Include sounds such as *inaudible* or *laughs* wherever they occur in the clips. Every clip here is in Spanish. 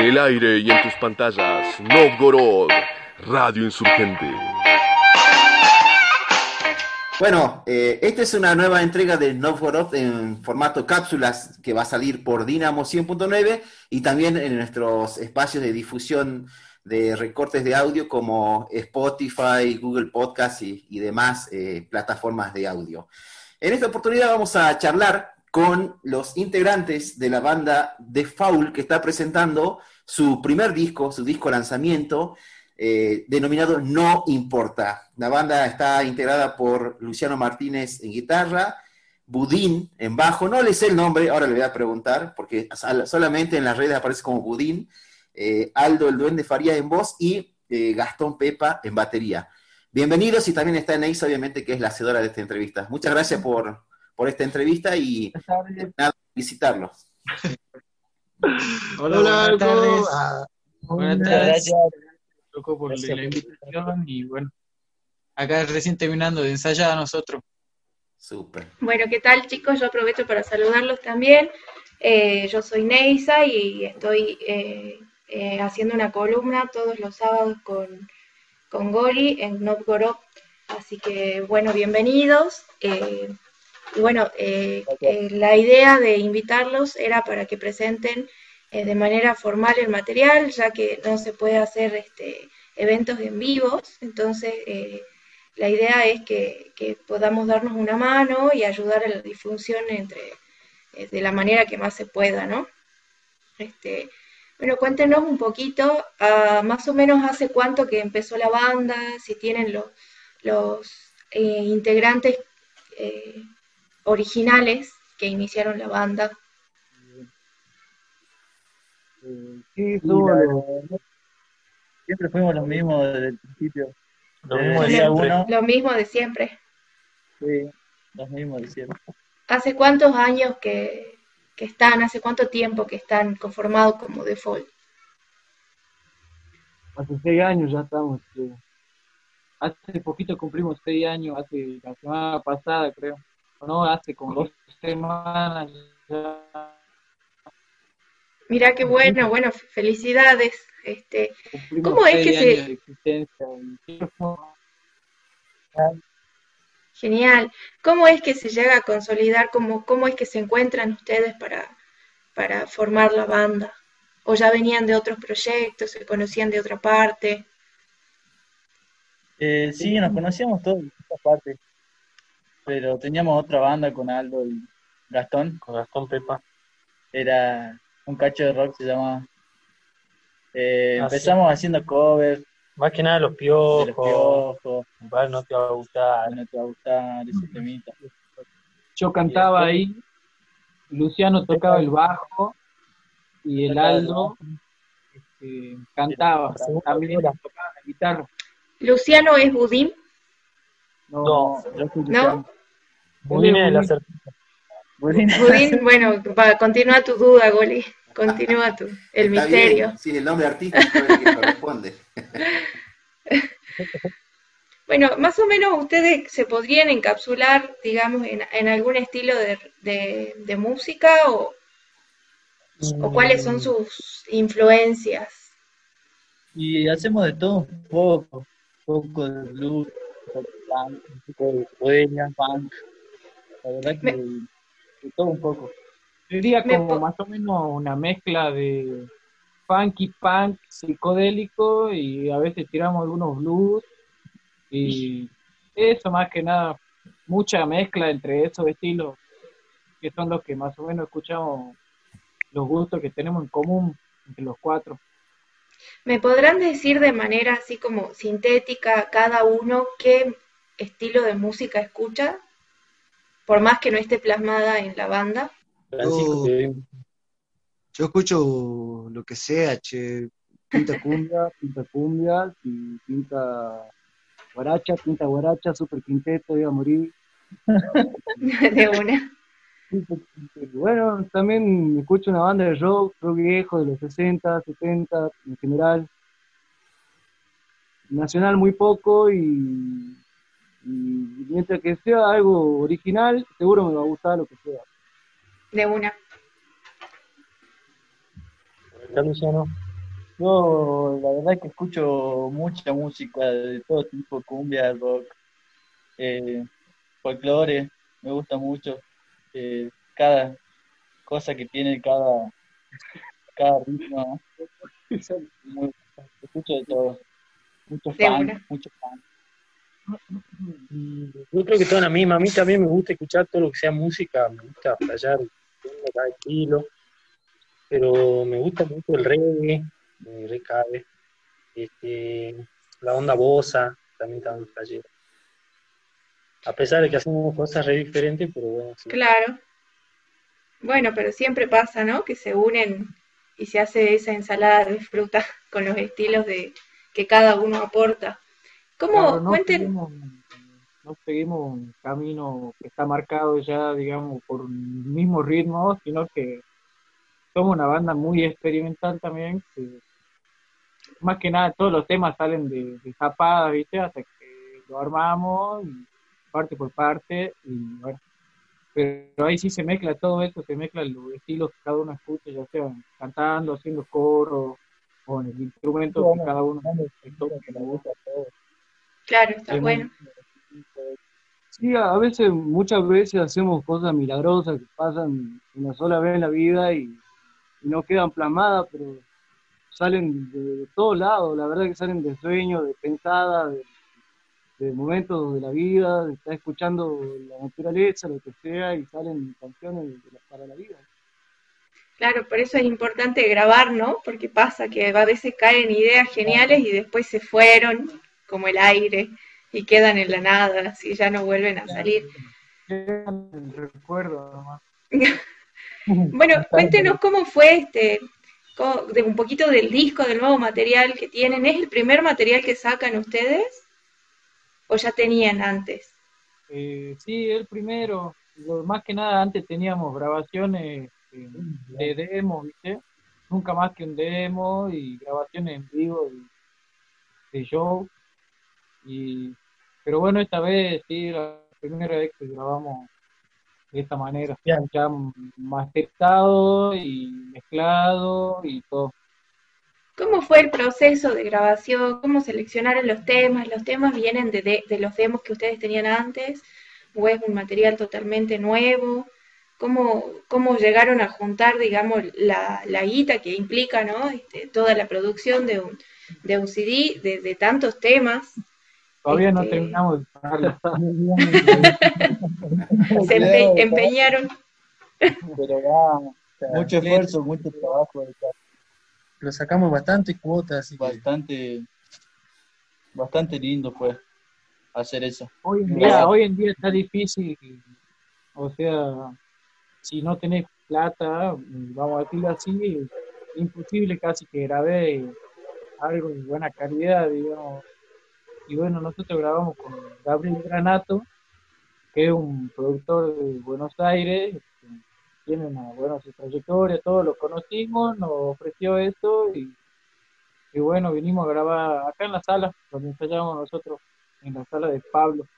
el aire y en tus pantallas, Novgorod, Radio Insurgente. Bueno, eh, esta es una nueva entrega de Novgorod en formato cápsulas que va a salir por Dinamo 100.9 y también en nuestros espacios de difusión de recortes de audio como Spotify, Google Podcast y, demás eh, plataformas de audio. En esta oportunidad vamos a charlar con los integrantes de la banda The Foul que está presentando su primer disco, su disco lanzamiento, eh, denominado No Importa. La banda está integrada por Luciano Martínez en guitarra, Budín en bajo, no le sé el nombre, ahora le voy a preguntar, porque solamente en las redes aparece como Budín, eh, Aldo el Duende Faría en voz y eh, Gastón Pepa en batería. Bienvenidos y también está Neisa, obviamente, que es la hacedora de esta entrevista. Muchas gracias por, por esta entrevista y nada, visitarlos. *laughs* Hola, buenas tardes. Ah, buenas tardes. Gracias por la invitación y bueno, acá recién terminando de ensayar a nosotros. Súper. Bueno, ¿qué tal chicos? Yo aprovecho para saludarlos también. Eh, yo soy Neisa y estoy eh, eh, haciendo una columna todos los sábados con, con Gori en Novgorod. Así que bueno, bienvenidos. Y bueno, eh, eh, la idea de invitarlos era para que presenten eh, de manera formal el material, ya que no se puede hacer este, eventos en vivos. Entonces, la idea es que, podamos darnos una mano y ayudar a la difusión entre, de la manera que más se pueda, ¿no? Este, bueno, cuéntenos un poquito, ah, más o menos hace cuánto que empezó la banda, si tienen los, los integrantes originales que iniciaron la banda. Sí, siempre fuimos los mismos desde el principio. Lo mismo, de siempre. lo mismo de siempre. Sí, los mismos de siempre. ¿Hace cuántos años que, que están, hace cuánto tiempo que están conformados como default? Hace seis años ya estamos. Hace poquito cumplimos seis años, hace la semana pasada creo. ¿No? Hace como dos semanas ya. Mira qué bueno, bueno, felicidades. Este, ¿Cómo es que se... Genial. ¿Cómo es que se llega a consolidar? ¿Cómo, cómo es que se encuentran ustedes para, para formar la banda? ¿O ya venían de otros proyectos, se conocían de otra parte? Eh, sí, nos conocíamos todos de otra parte pero teníamos otra banda con Aldo y Gastón. Con Gastón Pepa. Era un cacho de rock, se llamaba. Eh, ah, empezamos haciendo covers. Más que nada los piojos. Los piojos. no te va a gustar. No te va a gustar ese temita. Yo cantaba ahí, Luciano tocaba el bajo y el Aldo este, cantaba, también tocaba la guitarra. ¿Luciano es budín? No, no. Budín es la Budín, bueno, continúa tu duda, Goli. Continúa tu, el misterio. sí, el nombre artístico es el que corresponde. *laughs* bueno, más o menos ustedes se podrían encapsular, digamos, en, algún estilo de, de, música o, o cuáles son sus influencias. Y hacemos de todo un poco, un poco de blues, un poco de poesía, punk, la verdad que de todo un poco. Diría como más o menos una mezcla de funky punk psicodélico y a veces tiramos algunos blues y eso más que nada, mucha mezcla entre esos estilos que son los que más o menos escuchamos los gustos que tenemos en común entre los cuatro. ¿Me podrán decir de manera así como sintética cada uno qué estilo de música escucha, por más que no esté plasmada en la banda? Yo, escucho lo que sea, che, pinta cumbia, *laughs* pinta cumbia, pinta guaracha, pinta guaracha, super quinteto, iba a morir. *laughs* de una. Bueno, también escucho una banda de rock, rock viejo de los 60, 70 en general. Nacional muy poco y y mientras que sea algo original, seguro me va a gustar lo que sea. De una. Luciano. Yo la verdad que escucho mucha música de todo tipo, cumbia, rock, eh, folclore, me gusta mucho. Eh, cada cosa que tiene cada, cada ritmo. *laughs* Muy- escucho de todo. Mucho De fan, una. mucho fan. Yo creo que toda la misma. A mí también me gusta escuchar todo lo que sea música, me gusta playar cada estilo, pero me gusta mucho el reggae, me recabe. Este, la onda bossa, también está muy playera. A pesar de que hacemos cosas re diferentes, pero bueno. Claro. Bueno, pero siempre pasa, ¿no? Que se unen y se hace esa ensalada de fruta *laughs* con los estilos de que cada uno aporta. ¿Cómo? Claro, no Cuenten, seguimos, no seguimos un camino que está marcado ya, digamos, por un mismo ritmo, sino que somos una banda muy experimental también, que más que nada todos los temas salen de, de zapadas, ¿viste? Hasta que lo armamos, y parte por parte, y bueno. Pero ahí sí se mezcla todo esto, se mezclan los estilos que cada uno escucha, ya sea cantando, haciendo coro, en el instrumento que cada uno toca, que le gusta. Claro, está bueno. Sí, a veces, muchas veces hacemos cosas milagrosas que pasan una sola vez en la vida y, y no quedan plasmadas, pero salen de, de todos lados, la verdad que salen de sueños, de pensadas, de, de momentos de la vida, de estar escuchando la naturaleza, lo que sea, y salen canciones de la- para la vida. Claro, por eso es importante grabar, ¿no? Porque pasa que a veces caen ideas geniales y después se fueron como el aire y quedan en la nada, así ya no vuelven a salir. Recuerdo nomás. *laughs* Bueno, cuéntenos cómo fue este, de un poquito del disco, del nuevo material que tienen. ¿Es el primer material que sacan ustedes? ¿O ya tenían antes? Eh, sí, el primero, lo, más que nada antes teníamos grabaciones eh, de demo, ¿viste? Nunca más que un demo y grabaciones en vivo de, de show. Y, pero bueno, esta vez sí, la primera vez que grabamos de esta manera, Bien. ya masterizado y mezclado y todo. ¿Cómo fue el proceso de grabación? ¿Cómo seleccionaron los temas? ¿Los temas vienen de, de- de los demos que ustedes tenían antes? ¿O es un material totalmente nuevo? ¿Cómo, cómo llegaron a juntar, digamos, la, la guita que implica, ¿no? Este, toda la producción de un, de un CD de, de tantos temas? Todavía no Este- terminamos de. *laughs* Se empe- empeñaron. Pero va, mucho esfuerzo, mucho trabajo. Lo sacamos bastante cuotas, que Bastante, bastante lindo fue hacer eso. Hoy en día, hoy en día está difícil, o sea, si no tenés plata, vamos a decirlo así, imposible casi que grabé algo de buena calidad, digamos. Y bueno, nosotros grabamos con Gabriel Granato, que es un productor de Buenos Aires, que tiene una buena su trayectoria, todos lo conocimos, nos ofreció esto y, y bueno, vinimos a grabar acá en la sala, donde ensayamos nosotros, en la sala de Pablo.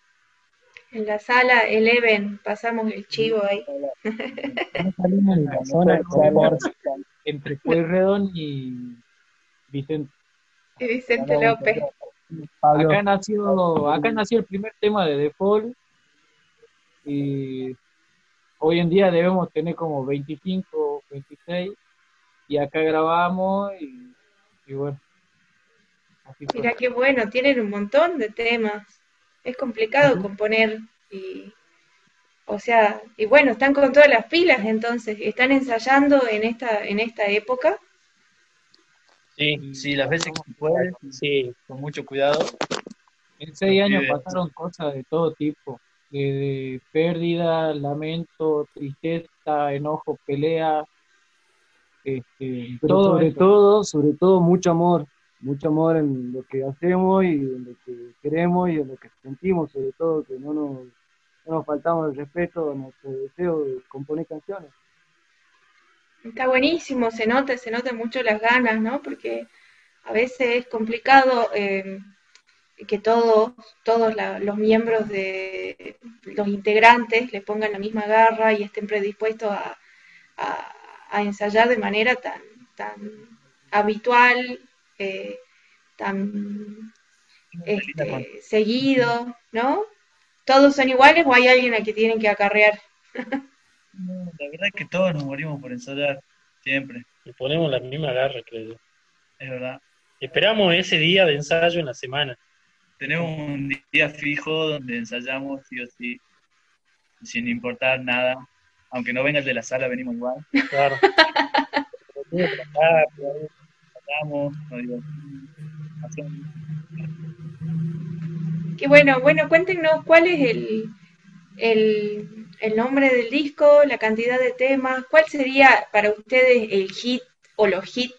En la sala Eleven pasamos el chivo ahí. *laughs* La zona entre Pueyrredón y Vicente. Y Vicente López. Acá nació, acá nació el primer tema de Default y hoy en día debemos tener como 25, 26 y acá grabamos y, y bueno. Mira qué bueno, tienen un montón de temas. Es complicado componer y, o sea, y bueno, están con todas las pilas entonces, están ensayando en esta, en esta época. Sí, Sí, las veces que se puede, sí, con mucho cuidado. En seis años pasaron cosas de todo tipo, de pérdida, lamento, tristeza, enojo, pelea, este, Pero todo sobre eso. todo, sobre todo mucho amor, mucho amor en lo que hacemos y en lo que queremos y en lo que sentimos, sobre todo que no nos, no nos faltamos el respeto a nuestro deseo de componer canciones. Está buenísimo, se nota, se notan mucho las ganas, ¿no? Porque a veces es complicado eh, que todos, todos la- los miembros de los integrantes le pongan la misma garra y estén predispuestos a, a- a ensayar de manera tan, tan habitual eh, tan este, seguido, ¿no? ¿Todos son iguales o hay alguien a que tienen que acarrear? *laughs* la verdad es que todos nos morimos por ensayar, siempre. Y ponemos la misma garra, creo yo. Es verdad. Esperamos ese día de ensayo en la semana. Tenemos un día fijo donde ensayamos sí o sí, sin importar nada. Aunque no venga el de la sala, venimos igual. Claro. Ensayamos, Qué bueno, bueno, cuéntenos cuál es el, el, el nombre del disco, la cantidad de temas, cuál sería para ustedes el hit o los hits.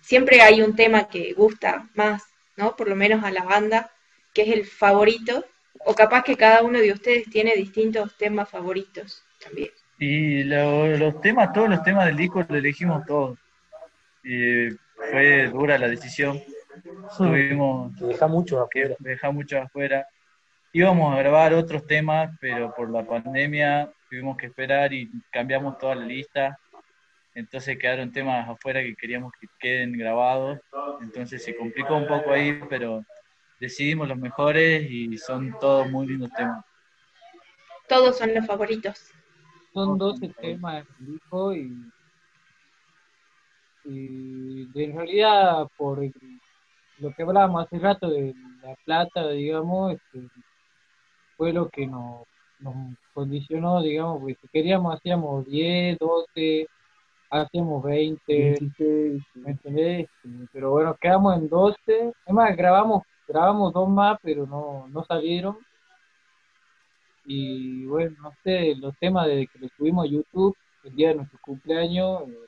Siempre hay un tema que gusta más, ¿no? Por lo menos a la banda, que es el favorito, o capaz que cada uno de ustedes tiene distintos temas favoritos también. Y lo- los temas, todos los temas del disco los elegimos todos. Y fue dura la decisión. Tuvimos Que deja mucho afuera. que dejar mucho afuera. Íbamos a grabar otros temas, pero por la pandemia tuvimos que esperar y cambiamos toda la lista. Entonces quedaron temas afuera que queríamos que queden grabados. Entonces se complicó un poco ahí, pero decidimos los mejores y son todos muy lindos temas. Todos son los favoritos. Son 12 temas y, en realidad por lo que hablábamos hace rato de la plata, digamos, este, fue lo que nos, nos condicionó, digamos, porque si queríamos hacíamos 10, 12, hacíamos 20, ¿me entendés? Pero bueno, quedamos en 12, es más, grabamos, grabamos dos más, pero no, no salieron. Y bueno, no sé, los temas desde que lo subimos a YouTube, el día de nuestro cumpleaños, eh,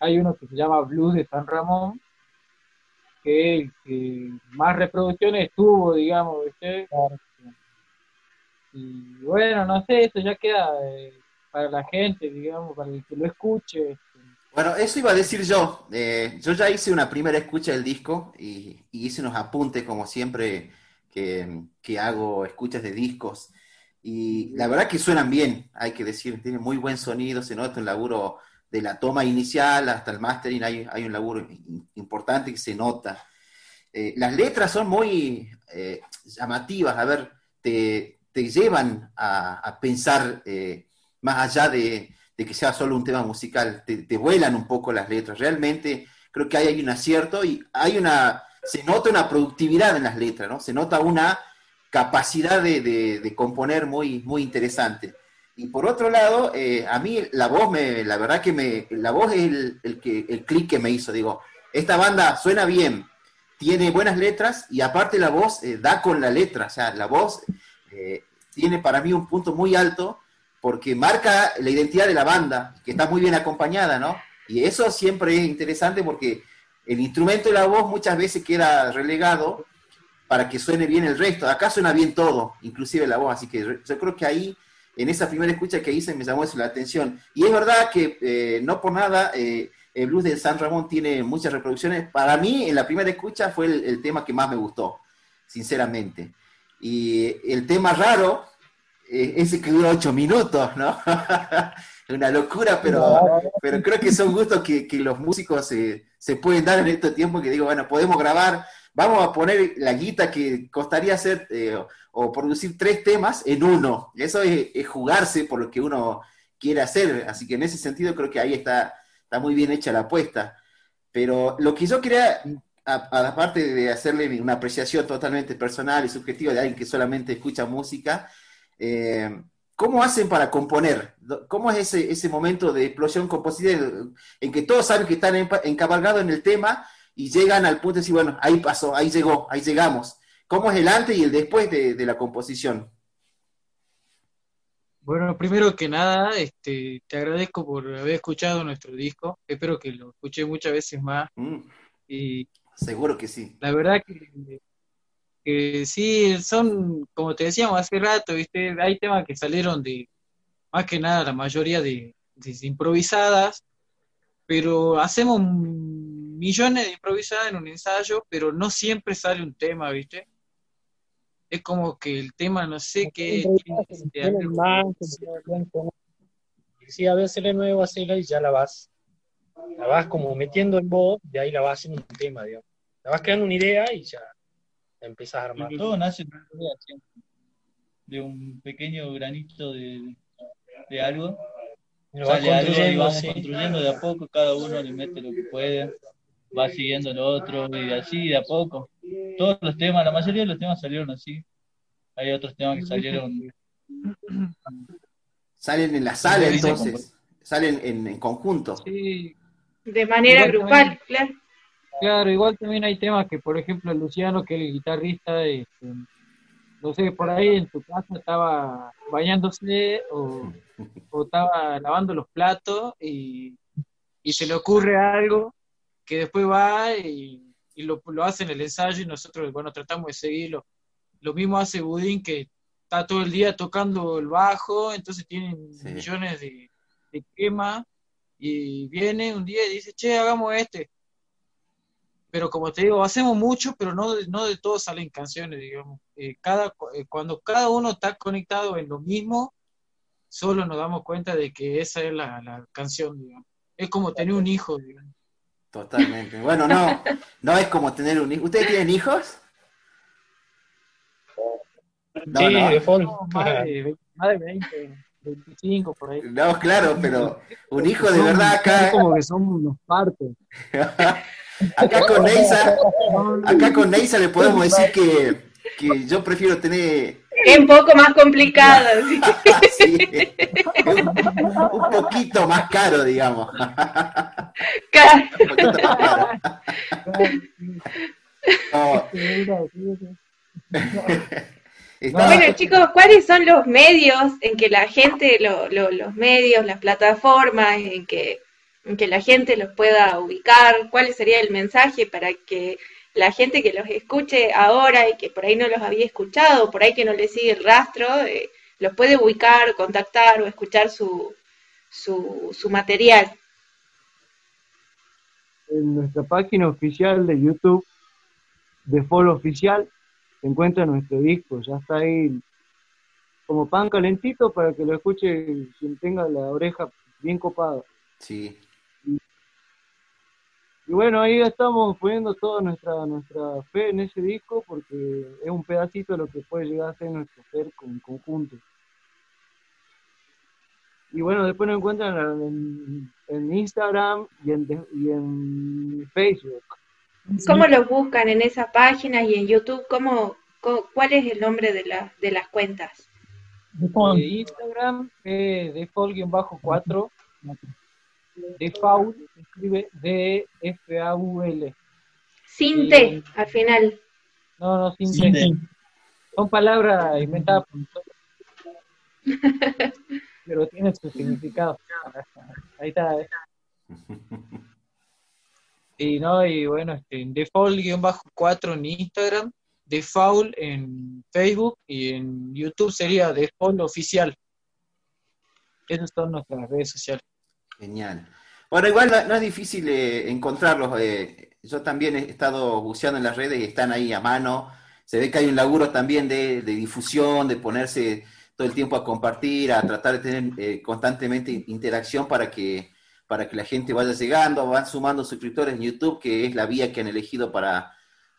hay uno que se llama Blues de San Ramón, que es el que más reproducciones tuvo, digamos, ¿viste? Y bueno, no sé, eso ya queda eh, para la gente, digamos, para el que lo escuche. este, Bueno, eso iba a decir yo. Eh, yo ya hice una primera escucha del disco y, y hice unos apuntes, como siempre que, que hago escuchas de discos. Y la verdad que suenan bien, hay que decir, tiene muy buen sonido, se nota un laburo de la toma inicial hasta el mastering, hay, hay un laburo importante que se nota. Eh, las letras son muy eh, llamativas, a ver, te, te llevan a, a pensar eh, más allá de, de que sea solo un tema musical, te, te vuelan un poco las letras. Realmente creo que ahí hay un acierto y hay una, se nota una productividad en las letras, ¿no? Se nota una capacidad de, de- de componer muy, muy interesante. Y por otro lado, eh, a mí la voz, me, la verdad que me, la voz es el, el, el clic que me hizo. Digo, esta banda suena bien, tiene buenas letras y aparte la voz eh, da con la letra. O sea, la voz eh, tiene para mí un punto muy alto porque marca la identidad de la banda, que está muy bien acompañada, ¿no? Y eso siempre es interesante porque el instrumento de la voz muchas veces queda relegado para que suene bien el resto. Acá suena bien todo, inclusive la voz, así que yo creo que ahí, en esa primera escucha que hice, me llamó la atención. Y es verdad que eh, no por nada eh, el blues de San Ramón tiene muchas reproducciones. Para mí, en la primera escucha fue el tema que más me gustó, sinceramente. Y el tema raro, eh, ese que dura ocho minutos, ¿no? *laughs* Una locura, pero, pero creo que son gustos que, que los músicos se, se pueden dar en estos tiempos que digo, bueno, podemos grabar, vamos a poner la guita que costaría hacer eh, o producir tres temas en uno. Eso es, es jugarse por lo que uno quiere hacer. Así que en ese sentido creo que ahí está, está muy bien hecha la apuesta. Pero lo que yo quería, aparte de hacerle una apreciación totalmente personal y subjetiva de alguien que solamente escucha música, eh, ¿cómo hacen para componer? ¿Cómo es ese, ese momento de explosión compositiva en que todos saben que están encabalgados en el tema y llegan al punto de decir, bueno, ahí pasó, ahí llegó, ahí llegamos? ¿Cómo es el antes y el después de, de la composición? Bueno, primero que nada, este, te agradezco por haber escuchado nuestro disco. Espero que lo escuché muchas veces más. Mm, Y seguro que sí. la verdad que, que sí, son, como te decíamos hace rato, ¿viste? Hay temas que salieron de, más que nada, la mayoría de, de improvisadas, pero hacemos millones de improvisadas en un ensayo, pero no siempre sale un tema, ¿viste? Es como que el tema, no sé qué. Sí, a veces le nuevo, hacerla y ya la vas, la vas como metiendo en voz, de ahí la vas haciendo un tema, digamos. te vas quedando una idea y ya la empezás a armar. Todo nace de una idea siempre, de un pequeño granito de, de algo. Lo vas Sale algo y construyendo, vamos sí. construyendo de a poco, cada uno le mete lo que puede, va siguiendo lo otro y así de a poco. Todos los temas, la mayoría de los temas salieron así. Hay otros temas que salieron Salen en la sala entonces, salen en, en conjunto. Sí, De manera Igual grupal, también- claro. Claro, igual también hay temas que, por ejemplo, Luciano, que es el guitarrista, este, no sé, por ahí en tu casa estaba bañándose o, o estaba lavando los platos y, y se le ocurre algo que después va y, y lo, lo hace en el ensayo y nosotros, bueno, tratamos de seguirlo. Lo mismo hace Budín, que está todo el día tocando el bajo, entonces tienen Sí. millones de, de temas y viene un día y dice, che, hagamos este pero como te digo, hacemos mucho, pero no de, no de todos salen canciones, digamos. Eh, cada, eh, cuando cada uno está conectado en lo mismo, solo nos damos cuenta de que esa es la, la canción, digamos. Es como tener un hijo, digamos. Totalmente. Bueno, no, no es como tener un hijo. ¿Ustedes tienen hijos? No, sí, no. de fondo. No, más, de, ve- más de 20, 25 por ahí. No, claro, pero un hijo de Son- verdad acá, como que son unos partos. *laughs* acá con Neisa, acá con Neisa le podemos decir que, que yo prefiero tener Es un poco más complicado. *laughs* ¿sí? sí, un, un poquito más caro, digamos. *laughs* Claro. Un poquito más caro. No, está- Bueno, chicos, ¿cuáles son los medios en que la gente, lo- lo- los medios, las plataformas, en que, en que la gente los pueda ubicar? ¿Cuál sería el mensaje para que la gente que los escuche ahora y que por ahí no los había escuchado, por ahí que no les sigue el rastro, eh, los puede ubicar, contactar o escuchar su, su, su material? En nuestra página oficial de YouTube, de Follow Oficial, se encuentra nuestro disco. Ya está ahí como pan calentito para que lo escuche quien tenga la oreja bien copada. sí, Y bueno, ahí estamos poniendo toda nuestra, nuestra fe en ese disco porque es un pedacito de lo que puede llegar a ser nuestro ser con conjunto. Y bueno, después nos encuentran en, en Instagram y en, y en Facebook. ¿Cómo los buscan en esas páginas y en YouTube? ¿Cómo, ¿Cuál es el nombre de, la- de las cuentas? Eh, Instagram, eh, default-4, default, se escribe D-F-A-U-L. Sin Sí. T, al final. No, no, sin Sin T. T. Son palabras inventadas por nosotros. *laughs* Pero tienen su significado. Ahí está. eh. *laughs* Y no, y bueno, este, en default-4 en Instagram, default en Facebook y en YouTube sería default oficial. Esas son nuestras redes sociales. genial. Bueno, igual no, no es difícil eh, encontrarlos. eh, yo también he estado buceando en las redes y están ahí a mano. Se ve que hay un laburo también de, de difusión, de ponerse todo el tiempo a compartir, a tratar de tener eh, constantemente interacción para que, para que la gente vaya llegando, van sumando suscriptores en YouTube, que es la vía que han elegido para,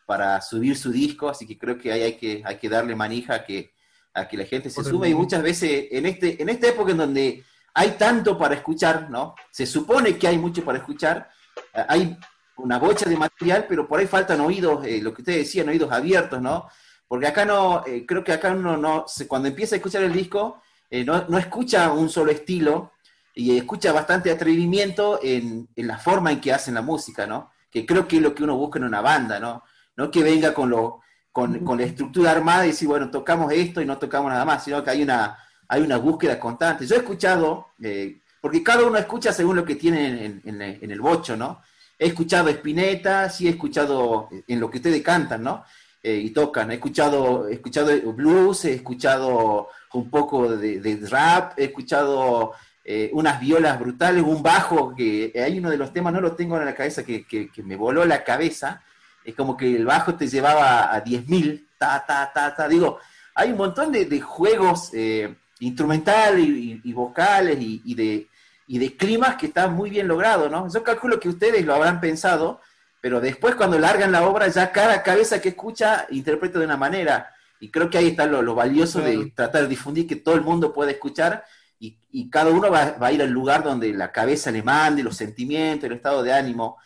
para subir su disco, así que creo que ahí hay que, hay que darle manija a que, a que la gente se sume. Y muchas veces en, este, en esta época en donde hay tanto para escuchar, ¿no? Se supone que hay mucho para escuchar, eh, hay una bocha de material, pero por ahí faltan oídos, eh, lo que ustedes decían, oídos abiertos, ¿no? Porque acá no, eh, creo que acá uno no, se- cuando empieza a escuchar el disco, eh, no, no escucha un solo estilo y escucha bastante atrevimiento en, en la forma en que hacen la música, ¿no? Que creo que es lo que uno busca en una banda, ¿no? No que venga con, lo, con, con la estructura armada y decir, bueno, tocamos esto y no tocamos nada más, sino que hay una, hay una búsqueda constante. Yo he escuchado, eh, porque cada uno escucha según lo que tiene en, en- en el bocho, ¿no? He escuchado Spinetta, sí he escuchado en lo que ustedes cantan, ¿no? Eh, y tocan. He escuchado, he escuchado blues, he escuchado un poco de, de rap, he escuchado eh, unas violas brutales, un bajo que hay uno de los temas, no lo tengo en la cabeza, que, que- que me voló la cabeza. Es como que el bajo te llevaba a 10.000, ta, ta, ta, ta. Digo, hay un montón de, de juegos eh, instrumentales y, y- y vocales y, y de, y de climas que están muy bien logrados, ¿no? Yo calculo que ustedes lo habrán pensado, pero después cuando largan la obra ya cada cabeza que escucha interpreta de una manera. Y creo que ahí está lo, valioso de tratar de difundir que todo el mundo puede escuchar y, cada uno va, a ir al lugar donde la cabeza le mande, los sentimientos, el estado de ánimo.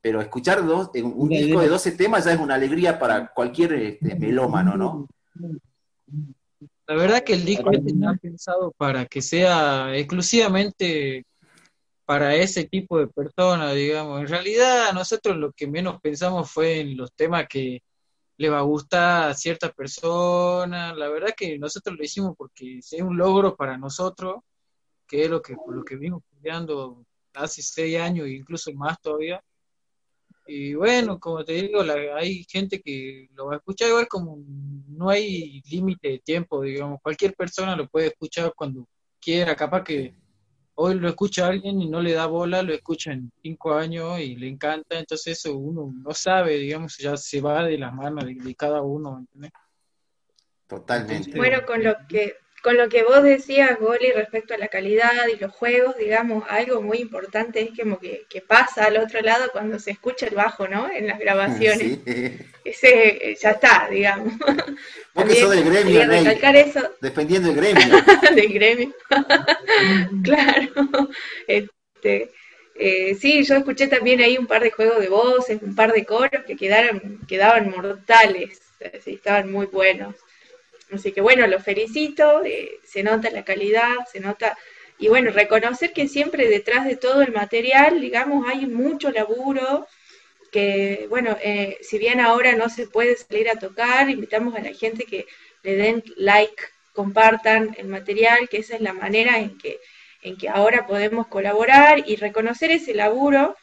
Pero escuchar dos, un disco de 12 temas ya es una alegría para cualquier este, melómano, ¿no? La verdad que el disco este está pensado para que sea exclusivamente para ese tipo de personas, digamos. En realidad, nosotros lo que menos pensamos fue en los temas que le va a gustar a cierta persona. La verdad que nosotros lo hicimos porque es un logro para nosotros, que es lo que, lo que vimos estudiando hace seis años incluso más todavía. Y bueno, como te digo, hay gente que lo va a escuchar igual como no hay límite de tiempo, digamos, cualquier persona lo puede escuchar cuando quiera, capaz que hoy lo escucha alguien y no le da bola, lo escucha en cinco años y le encanta, entonces eso uno no sabe, digamos, ya se va de las manos de, cada uno, ¿entendés? Totalmente. Bueno, con lo que con lo que vos decías, Goli, respecto a la calidad y los juegos, digamos, algo muy importante es como que, pasa al otro lado cuando se escucha el bajo, ¿no? En las grabaciones. *laughs* Ese eh, ya está, digamos. Vos que sos del gremio, recalcar eso. Dependiendo *laughs* del gremio. del *laughs* gremio. claro. Este, eh, sí, yo escuché también ahí un par de juegos de voces, un par de coros que quedaron, quedaban mortales. Sí, estaban muy buenos. Así que bueno, lo felicito, eh, se nota la calidad, se nota, y bueno, reconocer que siempre detrás de todo el material, digamos, hay mucho laburo, que bueno, eh, si bien ahora no se puede salir a tocar, invitamos a la gente que le den like, compartan el material, que esa es la manera en que, en que ahora podemos colaborar y reconocer ese laburo,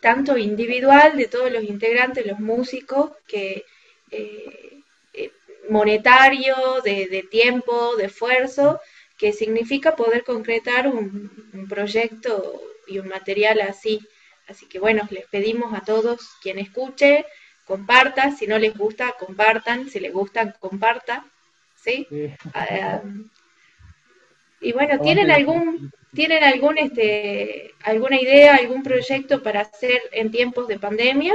tanto individual de todos los integrantes, los músicos, que... Eh, monetario, de, tiempo, de esfuerzo, que significa poder concretar un, proyecto y un material así. Así que bueno, les pedimos a todos quien escuche, comparta, si no les gusta, compartan, si les gusta, comparta, ¿sí? Ah, y bueno, ¿tienen algún, ¿tienen algún, este, alguna idea, algún proyecto para hacer en tiempos de pandemia?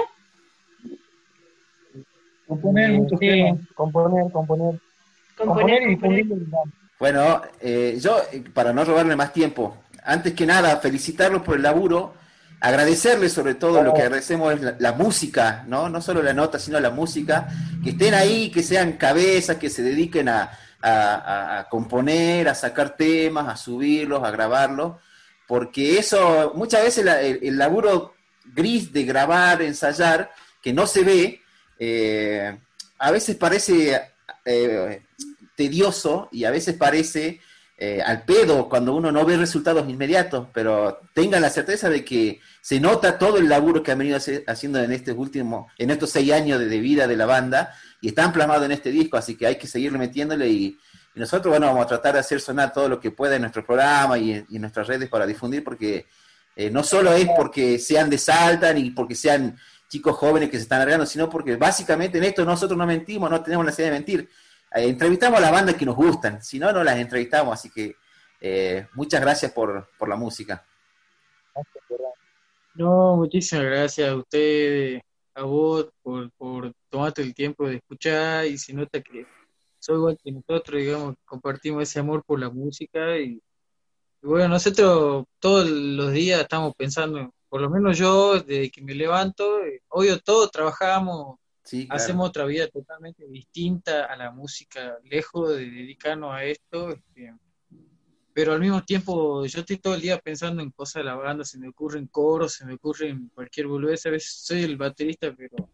Componer muchos temas, componer, componer. Componer, y difundir. Bueno, eh, yo, eh, para no robarle más tiempo, antes que nada, felicitarlos por el laburo, agradecerles sobre todo, lo que agradecemos es la, música, ¿no? No solo la nota, sino la música, que estén ahí, que sean cabezas, que se dediquen a, a, componer, a sacar temas, a subirlos, a grabarlos, porque eso, muchas veces el laburo gris de grabar, ensayar, que no se ve, eh, a veces parece eh, tedioso y a veces parece eh, al pedo cuando uno no ve resultados inmediatos, pero tengan la certeza de que se nota todo el laburo que han venido haciendo en estos últimos, en estos seis años de, vida de la banda y están plasmados en este disco, así que hay que seguir metiéndole y, nosotros, bueno, vamos a tratar de hacer sonar todo lo que pueda en nuestro programa y en, nuestras redes para difundir, porque no solo es porque sean de Salta ni porque sean chicos jóvenes que se están largando, sino porque básicamente en esto nosotros no mentimos, no tenemos la necesidad de mentir. Eh, entrevistamos a las bandas que nos gustan, si no, no las entrevistamos, así que eh, muchas gracias por, la música. No, muchísimas gracias a ustedes, a vos, por, por tomarte el tiempo de escuchar y se nota que soy igual que nosotros, digamos, compartimos ese amor por la música y, y bueno, nosotros todos los días estamos pensando por lo menos yo, desde que me levanto, eh, obvio, todos trabajamos, hacemos otra vida totalmente distinta a la música, lejos de dedicarnos a esto, este, pero al mismo tiempo yo estoy todo el día pensando en cosas de la banda, se me ocurren coros, se me ocurren cualquier boludez, a veces soy el baterista, pero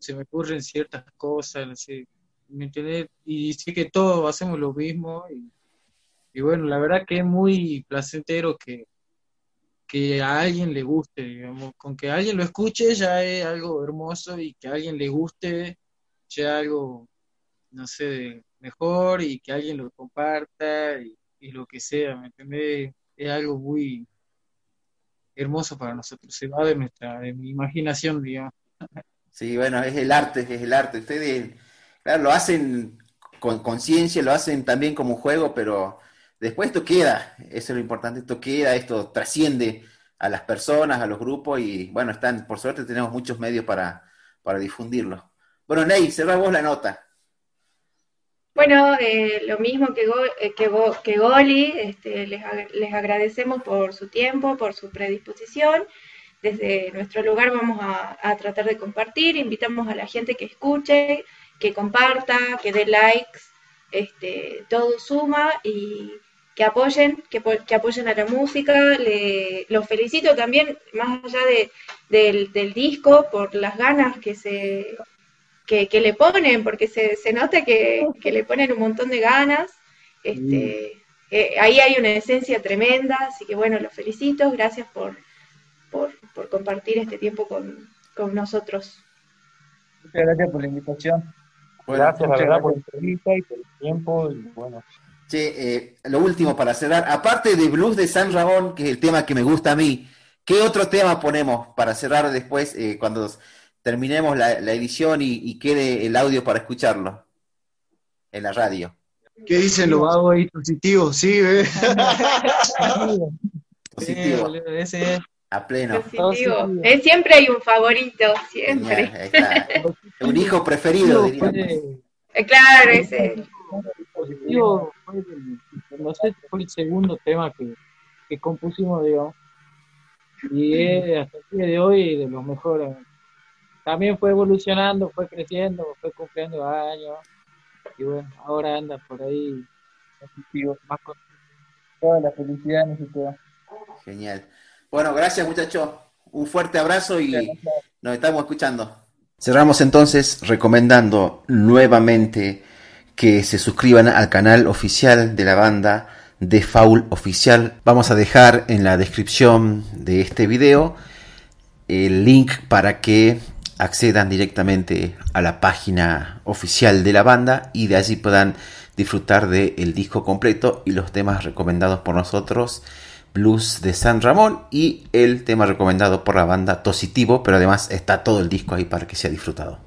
se me ocurren ciertas cosas, no sé, ¿me entiendes? Y sí que todos hacemos lo mismo, y, y bueno, la verdad que es muy placentero que que a alguien le guste, digamos, con que alguien lo escuche ya es algo hermoso y que a alguien le guste ya algo, no sé, mejor y que alguien lo comparta y, lo que sea, ¿me entendés? Es algo muy hermoso para nosotros, se va de nuestra, de mi imaginación, digamos. Sí, bueno, es el arte, es el arte. Ustedes, claro, lo hacen con conciencia, lo hacen también como juego, pero Después esto queda, eso es lo importante, esto queda, esto trasciende a las personas, a los grupos y bueno, están, por suerte tenemos muchos medios para, para difundirlo. Bueno, Ney, cerrá vos la nota. Bueno, eh, lo mismo que, eh, que, que, Goli, este, les, les, agradecemos por su tiempo, por su predisposición. Desde nuestro lugar vamos a, a, tratar de compartir, invitamos a la gente que escuche, que comparta, que dé likes, este, todo suma y que apoyen, que, que apoyen a la música. Le, los felicito también, más allá de, del, del disco, por las ganas que se, que, le ponen, porque se, se nota que, le ponen un montón de ganas. Este, eh, ahí hay una esencia tremenda, así que bueno, los felicito, gracias por, por, compartir este tiempo con, nosotros. Muchas gracias por la invitación. gracias, la verdad, por la entrevista y por el tiempo. Y bueno. Eh, lo último para cerrar, aparte de Blues de San Ramón, que es el tema que me gusta a mí, ¿qué otro tema ponemos para cerrar después eh, cuando terminemos la, edición y, quede el audio para escucharlo en la radio. ¿Qué dicen los hago ahí positivos? Sí, *laughs* positivo. ese A pleno. Positivo. Eh, siempre hay un favorito, siempre. un hijo preferido, diría. Eh, claro, ese. Positivo fue no sé, fue el segundo tema que, que compusimos, digamos. Y es hasta el día de hoy de los mejores también fue evolucionando, fue creciendo, fue cumpliendo años. Y bueno, ahora anda por ahí más con toda la felicidad todo. Genial. Bueno, gracias muchachos. Un fuerte abrazo y nos estamos escuchando. Cerramos entonces recomendando nuevamente que se suscriban al canal oficial de la banda de Faul Oficial. Vamos a dejar en la descripción de este video el link para que accedan directamente a la página oficial de la banda y de allí puedan disfrutar del disco completo y los temas recomendados por nosotros, Blues de San Ramón y el tema recomendado por la banda Tositivo, pero además está todo el disco ahí para que sea disfrutado.